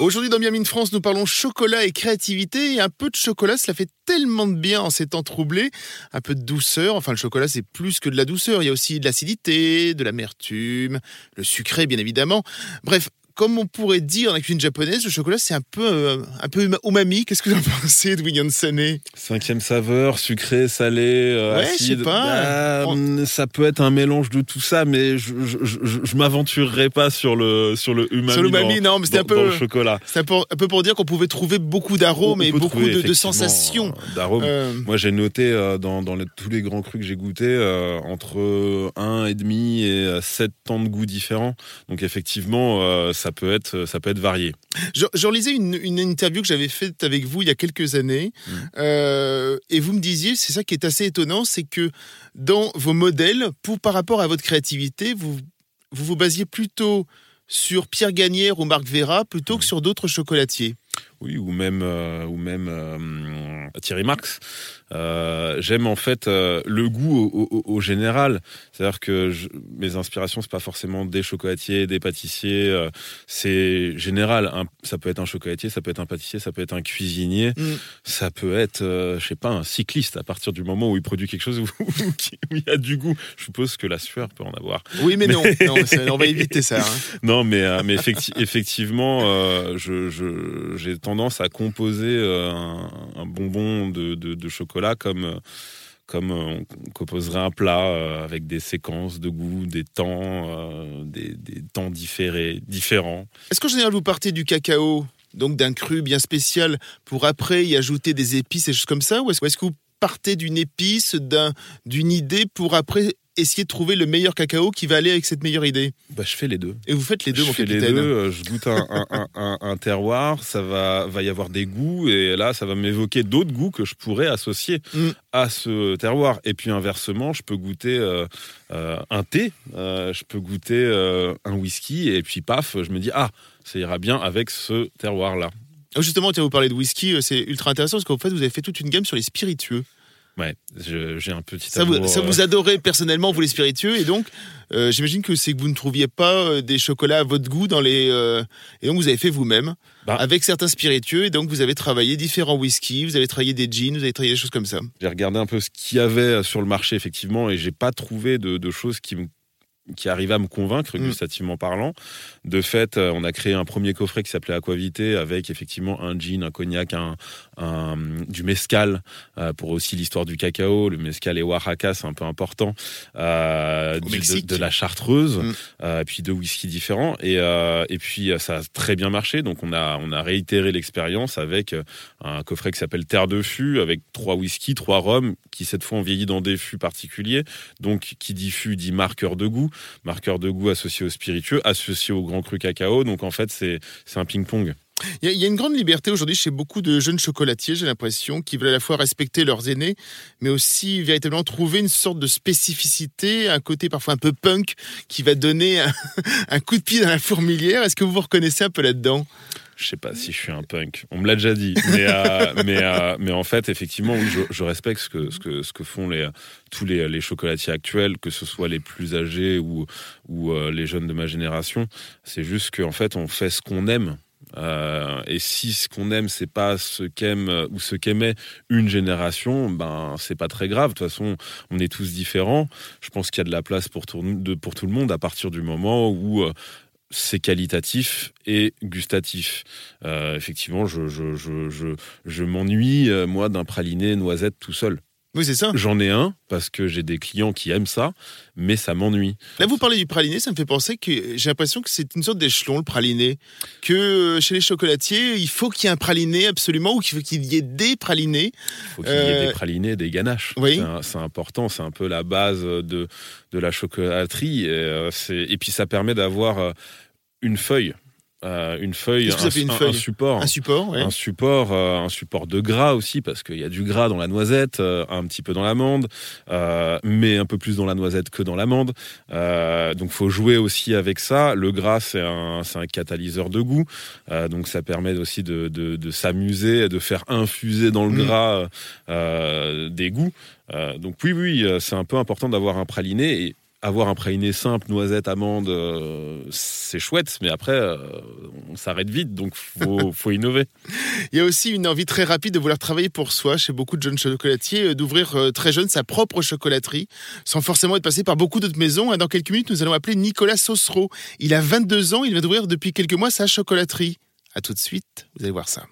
Aujourd'hui dans Miami France, nous parlons chocolat et créativité. Et un peu de chocolat, cela fait tellement de bien en ces temps troublés. Un peu de douceur. Enfin, le chocolat, c'est plus que de la douceur. Il y a aussi de l'acidité, de l'amertume, le sucré, bien évidemment. Bref, comme on pourrait dire dans la cuisine japonaise, le chocolat c'est un peu euh, un peu umami. Qu'est-ce que vous en pensez, Edwin Sané Cinquième saveur, sucré, salé, euh, ouais, acide. Je sais pas. Bah, Ça peut être un mélange de tout ça, mais je je, je, je m'aventurerai pas sur le sur le umami. Sur l'umami, non, mais c'était un peu le chocolat. C'est un peu, un peu pour dire qu'on pouvait trouver beaucoup d'arômes et beaucoup de, de, sensations. D'arômes. Euh... Moi, j'ai noté dans, dans les, tous les grands crus que j'ai goûtés entre un et demi et 7 temps de goût différents. Donc effectivement, ça peut être ça peut être varié. Je, je relisais une, une, interview que j'avais faite avec vous il y a quelques années, mmh. euh, et vous me disiez, c'est ça qui est assez étonnant, c'est que dans vos modèles, pour, par rapport à votre créativité, vous vous, vous basiez plutôt sur Pierre Gagnère ou Marc Vera plutôt que sur d'autres chocolatiers. Oui, ou même, euh, ou même euh, Thierry Marx. Euh, J'aime en fait euh, le goût au, au, au général. C'est-à-dire que je, mes inspirations, c'est pas forcément des chocolatiers, des pâtissiers. Euh, c'est général. Un, ça peut être un chocolatier, ça peut être un pâtissier, ça peut être un cuisinier, mm. ça peut être, je sais pas, un cycliste. À partir du moment où il produit quelque chose où, où il y a du goût, je suppose que la sueur peut en avoir. Oui, mais, mais... non, non on va éviter ça. Hein. non, mais mais effecti effectivement, je j'ai tendance à composer un, un bonbon de, de, de chocolat comme comme on composerait un plat avec des séquences de goût, des temps, des, des temps différés, différents. Est-ce qu'en général vous partez du cacao, donc d'un cru bien spécial, pour après y ajouter des épices et choses comme ça, ou est-ce que vous partez d'une épice, d'une idée pour après essayer de trouver le meilleur cacao qui va aller avec cette meilleure idée bah, Je fais les deux. Et vous faites les deux, je mon fais capitaine les deux. Je goûte un, un, un, un, terroir, ça va, va y avoir des goûts, et là, ça va m'évoquer d'autres goûts que je pourrais associer mm. à ce terroir. Et puis inversement, je peux goûter euh, euh, un thé, euh, je peux goûter euh, un whisky, et puis paf, je me dis, ah, ça ira bien avec ce terroir-là. Justement, tu vas vous parler de whisky, c'est ultra intéressant parce qu'en fait, vous avez fait toute une gamme sur les spiritueux. Ouais, j'ai un petit. Ça, vous, ça vous adorez personnellement, vous les spiritueux, et donc euh, j'imagine que c'est que vous ne trouviez pas des chocolats à votre goût dans les. Euh, et donc vous avez fait vous-même bah. avec certains spiritueux, et donc vous avez travaillé différents whiskies, vous avez travaillé des jeans, vous avez travaillé des choses comme ça. J'ai regardé un peu ce qu'il y avait sur le marché effectivement, et j'ai pas trouvé de, de choses qui me qui arrivait à me convaincre, gustativement mmh. parlant. De fait, on a créé un premier coffret qui s'appelait Aquavité avec effectivement un gin, un cognac, un, un du mescal euh, pour aussi l'histoire du cacao. Le mescal et Oaxaca, c'est un peu important. Euh, du, de, de, la chartreuse, euh, puis deux whisky différents. Et, euh, et puis ça a très bien marché. Donc on a, on a réitéré l'expérience avec un coffret qui s'appelle Terre de fût avec trois whisky, trois rhums qui cette fois ont vieilli dans des fûts particuliers. Donc qui dit fût dit marqueur de goût marqueur de goût associé au spiritueux, associé au grand cru cacao. Donc en fait, c'est un ping-pong. Il y, a une grande liberté aujourd'hui chez beaucoup de jeunes chocolatiers, j'ai l'impression, qui veulent à la fois respecter leurs aînés, mais aussi véritablement trouver une sorte de spécificité, un côté parfois un peu punk, qui va donner un, un coup de pied dans la fourmilière. Est-ce que vous vous reconnaissez un peu là-dedans? Je sais pas si je suis un punk. On me l'a déjà dit, mais euh, mais euh, mais en fait, effectivement, oui, je, je, respecte ce que ce que ce que font les tous les, les chocolatiers actuels, que ce soit les plus âgés ou ou euh, les jeunes de ma génération. C'est juste qu'en fait, on fait ce qu'on aime. Euh, et si ce qu'on aime c'est pas ce qu'aime ou ce qu'aimait une génération, ben c'est pas très grave. De toute façon, on est tous différents. Je pense qu'il y a de la place pour tout, de, pour tout le monde à partir du moment où c'est qualitatif et gustatif. Euh, effectivement, je, je, je, je, m'ennuie, euh, moi, d'un praliné noisette tout seul. Oui, c'est ça. J'en ai un parce que j'ai des clients qui aiment ça, mais ça m'ennuie. Là, vous parlez du praliné, ça me fait penser que j'ai l'impression que c'est une sorte d'échelon, le praliné. Que chez les chocolatiers, il faut qu'il y ait un praliné absolument, ou qu'il faut qu'il y ait des pralinés. Il faut qu'il y ait euh... des pralinés, des ganaches. Oui. C'est important, c'est un peu la base de, de la chocolaterie. Et, euh, et puis, ça permet d'avoir euh, une feuille euh, une feuille, un, une un, feuille un, support, un support, ouais. un support, euh, un support de gras aussi parce qu'il y a du gras dans la noisette, euh, un petit peu dans l'amande, mais un peu plus dans la noisette que dans l'amande. Donc faut jouer aussi avec ça. Le gras c'est un, un catalyseur de goût, donc ça permet aussi de, de, de s'amuser, de faire infuser dans le mmh. gras des goûts. donc oui oui, c'est un peu important d'avoir un praliné et avoir un praliné simple, noisette, amande, euh, c'est chouette, mais après, euh, on s'arrête vite, donc faut, faut innover. Il y a aussi une envie très rapide de vouloir travailler pour soi chez beaucoup de jeunes chocolatiers, d'ouvrir très jeune sa propre chocolaterie, sans forcément être passé par beaucoup d'autres maisons. Dans quelques minutes, nous allons appeler Nicolas Sosro. Il a 22 ans, il vient d'ouvrir depuis quelques mois sa chocolaterie. À tout de suite, vous allez voir ça.